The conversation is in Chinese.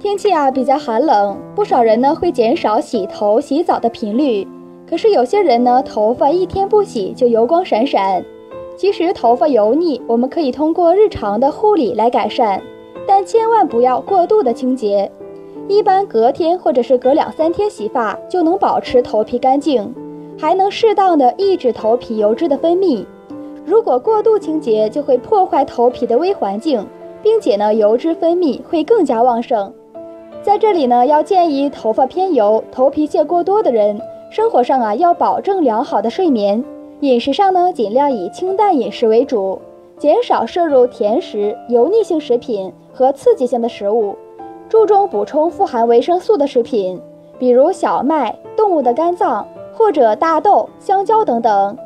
天气啊比较寒冷，不少人呢会减少洗头、洗澡的频率。可是有些人呢，头发一天不洗就油光闪闪。其实头发油腻，我们可以通过日常的护理来改善，但千万不要过度的清洁。一般隔天或者是隔两三天洗发就能保持头皮干净，还能适当的抑制头皮油脂的分泌。如果过度清洁，就会破坏头皮的微环境，并且呢，油脂分泌会更加旺盛。在这里呢，要建议头发偏油、头皮屑过多的人，生活上啊要保证良好的睡眠，饮食上呢尽量以清淡饮食为主，减少摄入甜食、油腻性食品和刺激性的食物，注重补充富含维生素的食品，比如小麦、动物的肝脏或者大豆、香蕉等等。